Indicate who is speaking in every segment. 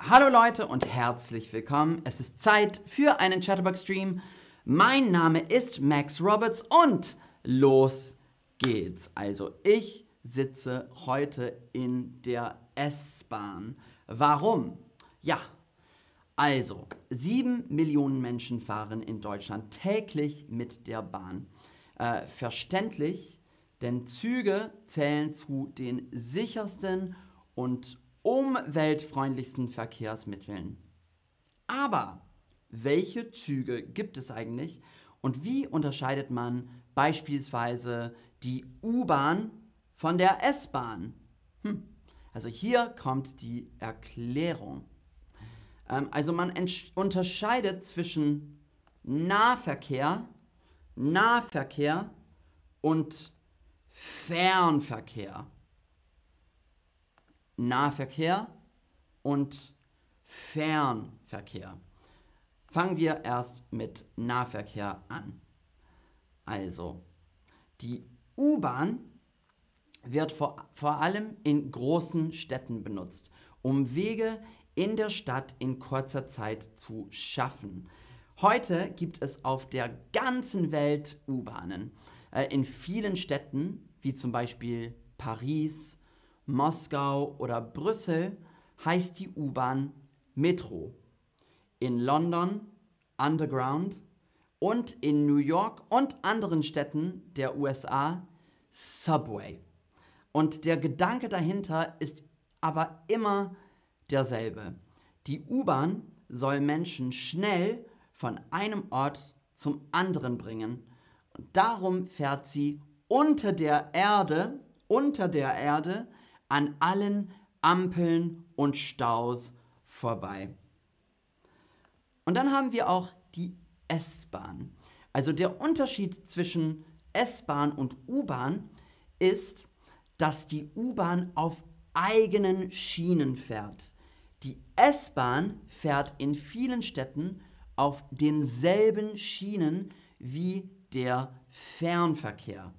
Speaker 1: Hallo Leute und herzlich willkommen. Es ist Zeit für einen Chatterbox-Stream. Mein Name ist Max Roberts und los geht's. Also ich sitze heute in der S-Bahn. Warum? Ja, also sieben Millionen Menschen fahren in Deutschland täglich mit der Bahn. Äh, verständlich, denn Züge zählen zu den sichersten und umweltfreundlichsten Verkehrsmitteln. Aber welche Züge gibt es eigentlich und wie unterscheidet man beispielsweise die U-Bahn von der S-Bahn? Hm. Also hier kommt die Erklärung. Ähm, also man unterscheidet zwischen Nahverkehr, Nahverkehr und Fernverkehr. Nahverkehr und Fernverkehr. Fangen wir erst mit Nahverkehr an. Also, die U-Bahn wird vor, vor allem in großen Städten benutzt, um Wege in der Stadt in kurzer Zeit zu schaffen. Heute gibt es auf der ganzen Welt U-Bahnen. Äh, in vielen Städten, wie zum Beispiel Paris, Moskau oder Brüssel heißt die U-Bahn Metro. In London Underground und in New York und anderen Städten der USA Subway. Und der Gedanke dahinter ist aber immer derselbe. Die U-Bahn soll Menschen schnell von einem Ort zum anderen bringen. Und darum fährt sie unter der Erde, unter der Erde an allen Ampeln und Staus vorbei. Und dann haben wir auch die S-Bahn. Also der Unterschied zwischen S-Bahn und U-Bahn ist, dass die U-Bahn auf eigenen Schienen fährt. Die S-Bahn fährt in vielen Städten auf denselben Schienen wie der Fernverkehr.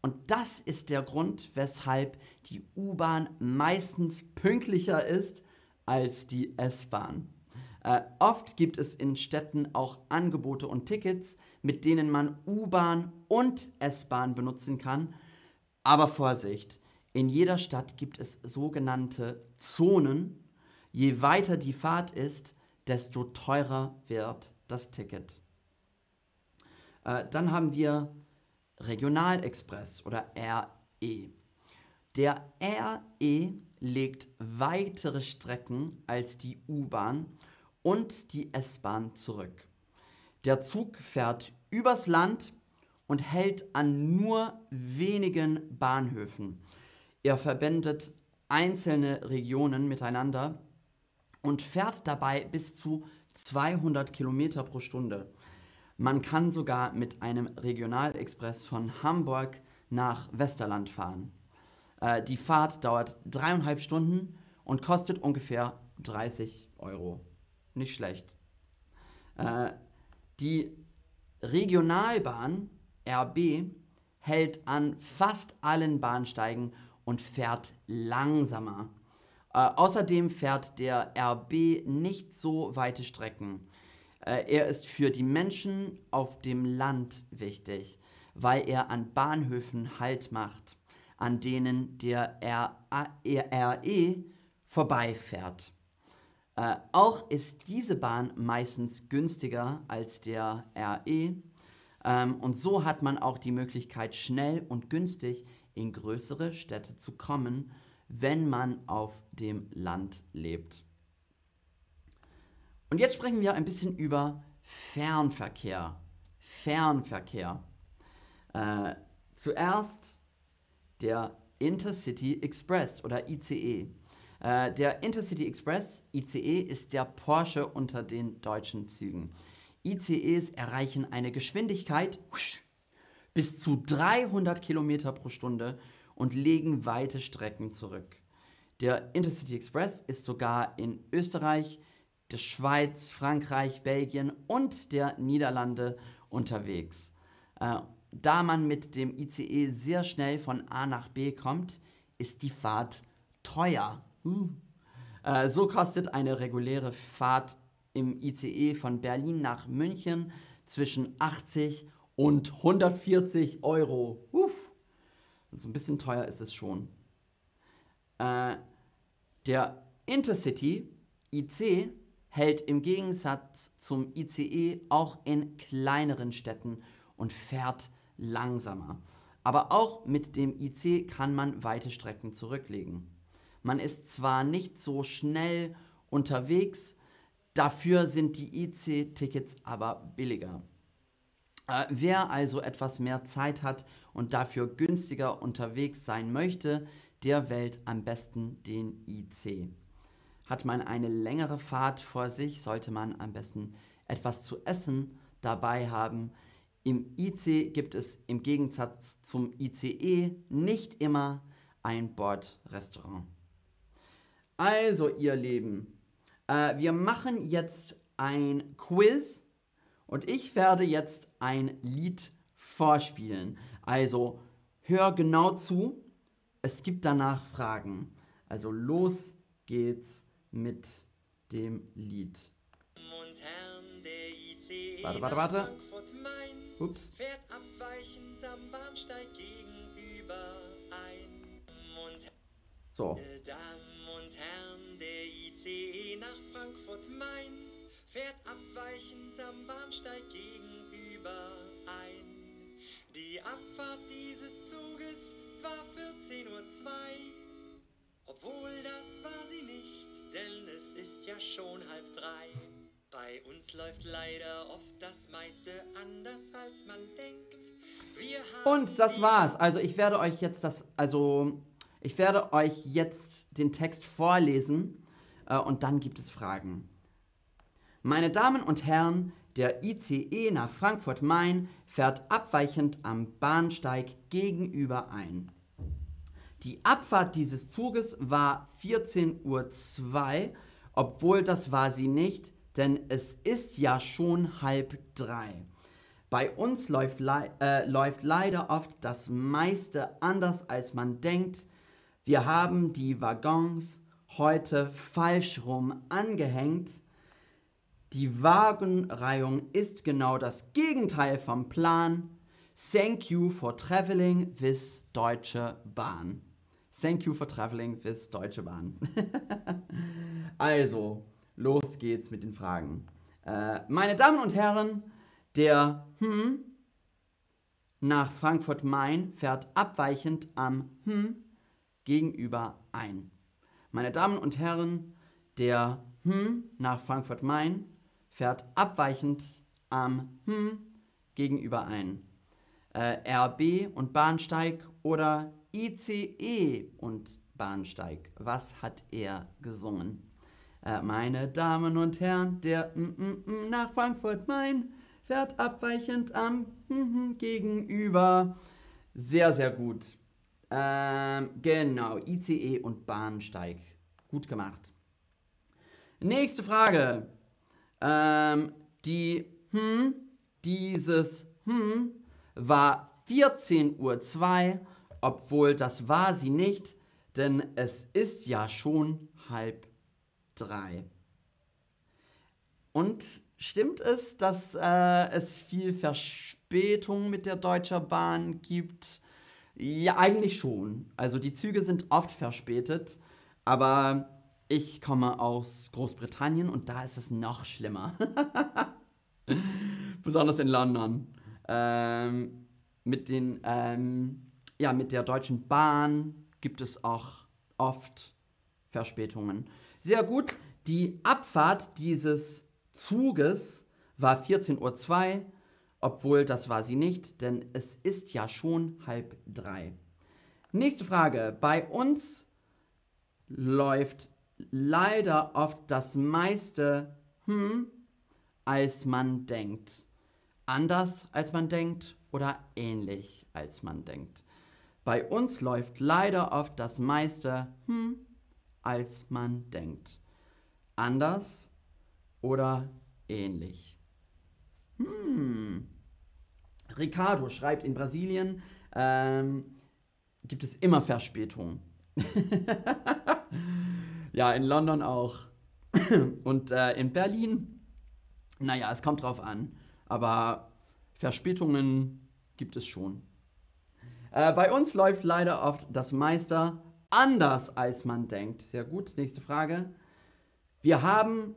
Speaker 1: Und das ist der Grund, weshalb die U-Bahn meistens pünktlicher ist als die S-Bahn. Äh, oft gibt es in Städten auch Angebote und Tickets, mit denen man U-Bahn und S-Bahn benutzen kann. Aber Vorsicht, in jeder Stadt gibt es sogenannte Zonen. Je weiter die Fahrt ist, desto teurer wird das Ticket. Äh, dann haben wir Regionalexpress oder RE. Der RE legt weitere Strecken als die U-Bahn und die S-Bahn zurück. Der Zug fährt übers Land und hält an nur wenigen Bahnhöfen. Er verbindet einzelne Regionen miteinander und fährt dabei bis zu 200 Kilometer pro Stunde. Man kann sogar mit einem Regionalexpress von Hamburg nach Westerland fahren. Äh, die Fahrt dauert dreieinhalb Stunden und kostet ungefähr 30 Euro. Nicht schlecht. Äh, die Regionalbahn RB hält an fast allen Bahnsteigen und fährt langsamer. Äh, außerdem fährt der RB nicht so weite Strecken. Äh, er ist für die Menschen auf dem Land wichtig, weil er an Bahnhöfen Halt macht, an denen der RE vorbeifährt. Äh, auch ist diese Bahn meistens günstiger als der RE ähm, und so hat man auch die Möglichkeit, schnell und günstig in größere Städte zu kommen, wenn man auf dem Land lebt. Und jetzt sprechen wir ein bisschen über Fernverkehr. Fernverkehr. Äh, zuerst der Intercity Express oder ICE. Äh, der Intercity Express, ICE, ist der Porsche unter den deutschen Zügen. ICEs erreichen eine Geschwindigkeit bis zu 300 Kilometer pro Stunde und legen weite Strecken zurück. Der Intercity Express ist sogar in Österreich, der Schweiz, Frankreich, Belgien und der Niederlande unterwegs. Äh, da man mit dem ICE sehr schnell von A nach B kommt, ist die Fahrt teuer. Uh. So kostet eine reguläre Fahrt im ICE von Berlin nach München zwischen 80 und 140 Euro. Uff. So ein bisschen teuer ist es schon. Äh, der Intercity IC hält im Gegensatz zum ICE auch in kleineren Städten und fährt langsamer. Aber auch mit dem IC kann man weite Strecken zurücklegen. Man ist zwar nicht so schnell unterwegs, dafür sind die IC-Tickets aber billiger. Äh, wer also etwas mehr Zeit hat und dafür günstiger unterwegs sein möchte, der wählt am besten den IC. Hat man eine längere Fahrt vor sich, sollte man am besten etwas zu essen dabei haben. Im IC gibt es im Gegensatz zum ICE nicht immer ein Bordrestaurant. Also, ihr Lieben, äh, wir machen jetzt ein Quiz und ich werde jetzt ein Lied vorspielen. Also, hör genau zu. Es gibt danach Fragen. Also, los geht's mit dem Lied. Warte, warte, warte. Ups. Fährt abweichend am Bahnsteig gegenüber ein. So. Damen und Herren, der ICE nach Frankfurt-Main fährt abweichend am Bahnsteig gegenüber ein. Die Abfahrt dieses Zuges war 14.02 Uhr. Obwohl das war sie nicht, denn es ist ja schon halb drei. Bei uns läuft leider oft das meiste anders als man denkt. Und das war's. Also ich werde euch jetzt das, also ich werde euch jetzt den Text vorlesen äh, und dann gibt es Fragen. Meine Damen und Herren, der ICE nach Frankfurt-Main fährt abweichend am Bahnsteig gegenüber ein. Die Abfahrt dieses Zuges war 14.02 Uhr, obwohl das war sie nicht, denn es ist ja schon halb drei. Bei uns läuft, äh, läuft leider oft das meiste anders, als man denkt. Wir haben die Waggons heute falsch rum angehängt. Die Wagenreihung ist genau das Gegenteil vom Plan. Thank you for traveling with Deutsche Bahn. Thank you for traveling with Deutsche Bahn. also, los geht's mit den Fragen. Äh, meine Damen und Herren, der Hm nach Frankfurt-Main fährt abweichend am Hm gegenüber ein. Meine Damen und Herren, der Hm nach Frankfurt-Main fährt abweichend am Hm gegenüber ein. Äh, RB und Bahnsteig oder ICE und Bahnsteig. Was hat er gesungen? Äh, meine Damen und Herren, der mm, mm, mm, nach Frankfurt Main fährt abweichend am gegenüber. Sehr, sehr gut. Ähm, genau, ICE und Bahnsteig. Gut gemacht. Nächste Frage. Ähm, die hm, dieses hm war 14.02 Uhr obwohl das war sie nicht, denn es ist ja schon halb drei. Und stimmt es, dass äh, es viel Verspätung mit der Deutschen Bahn gibt? Ja, eigentlich schon. Also die Züge sind oft verspätet, aber ich komme aus Großbritannien und da ist es noch schlimmer. Besonders in London. Ähm, mit den ähm, ja, mit der Deutschen Bahn gibt es auch oft Verspätungen. Sehr gut, die Abfahrt dieses Zuges war 14.02 Uhr, obwohl das war sie nicht, denn es ist ja schon halb drei. Nächste Frage. Bei uns läuft leider oft das meiste hm, als man denkt. Anders als man denkt oder ähnlich als man denkt. Bei uns läuft leider oft das meiste hm, als man denkt. Anders oder ähnlich. Hm. Ricardo schreibt, in Brasilien ähm, gibt es immer Verspätung. ja, in London auch. Und äh, in Berlin, naja, es kommt drauf an. Aber Verspätungen gibt es schon. Äh, bei uns läuft leider oft das Meister anders, als man denkt. Sehr gut, nächste Frage. Wir haben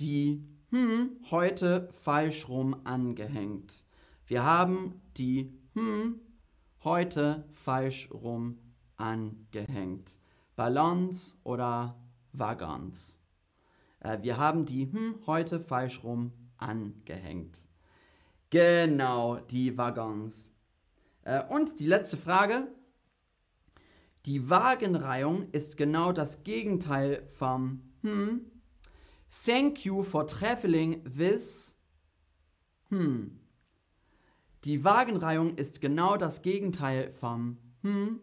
Speaker 1: die hm heute falsch rum angehängt. Wir haben die hm heute falsch rum angehängt. Ballons oder Waggons. Äh, wir haben die hm heute falsch rum angehängt. Genau, die Waggons. Äh, und die letzte Frage. Die Wagenreihung ist genau das Gegenteil vom hm. Thank you for traveling with hm. Die Wagenreihung ist genau das Gegenteil vom hm.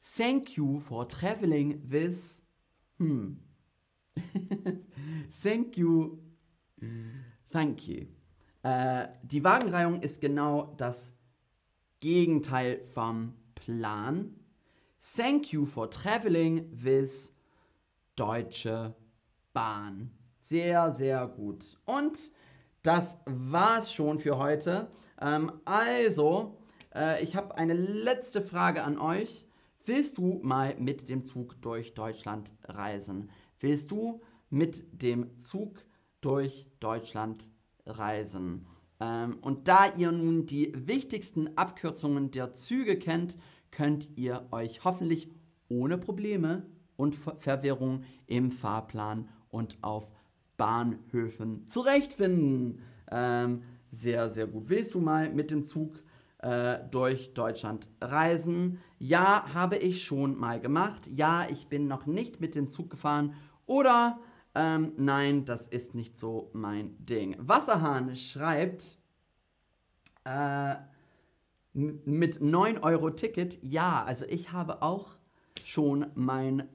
Speaker 1: Thank you for traveling with hm. Thank you. Thank you. Äh, die Wagenreihung ist genau das Gegenteil vom Plan. Thank you for traveling with Deutsche Bahn. Sehr, sehr gut. Und das war's schon für heute. Ähm, also, äh, ich habe eine letzte Frage an euch. Willst du mal mit dem Zug durch Deutschland reisen? Willst du mit dem Zug durch Deutschland reisen? Ähm, und da ihr nun die wichtigsten Abkürzungen der Züge kennt, könnt ihr euch hoffentlich ohne Probleme und Ver Verwirrung im Fahrplan und auf Bahnhöfen zurechtfinden. Ähm, sehr, sehr gut. Willst du mal mit dem Zug äh, durch Deutschland reisen? Ja, habe ich schon mal gemacht. Ja, ich bin noch nicht mit dem Zug gefahren. Oder ähm, nein, das ist nicht so mein Ding. Wasserhahn schreibt äh, mit 9 Euro Ticket. Ja, also ich habe auch schon mein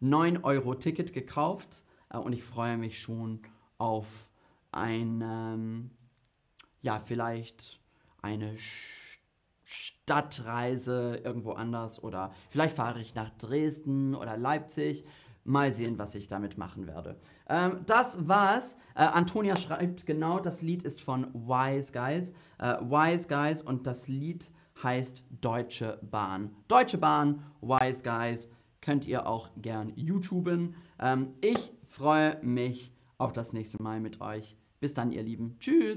Speaker 1: 9 Euro Ticket gekauft äh, und ich freue mich schon auf ein, ähm, ja, vielleicht eine Stadtreise irgendwo anders oder vielleicht fahre ich nach Dresden oder Leipzig Mal sehen, was ich damit machen werde. Ähm, das war's. Äh, Antonia schreibt genau, das Lied ist von Wise Guys. Äh, Wise Guys und das Lied heißt Deutsche Bahn. Deutsche Bahn, Wise Guys. Könnt ihr auch gern YouTuben. Ähm, ich freue mich auf das nächste Mal mit euch. Bis dann, ihr Lieben. Tschüss.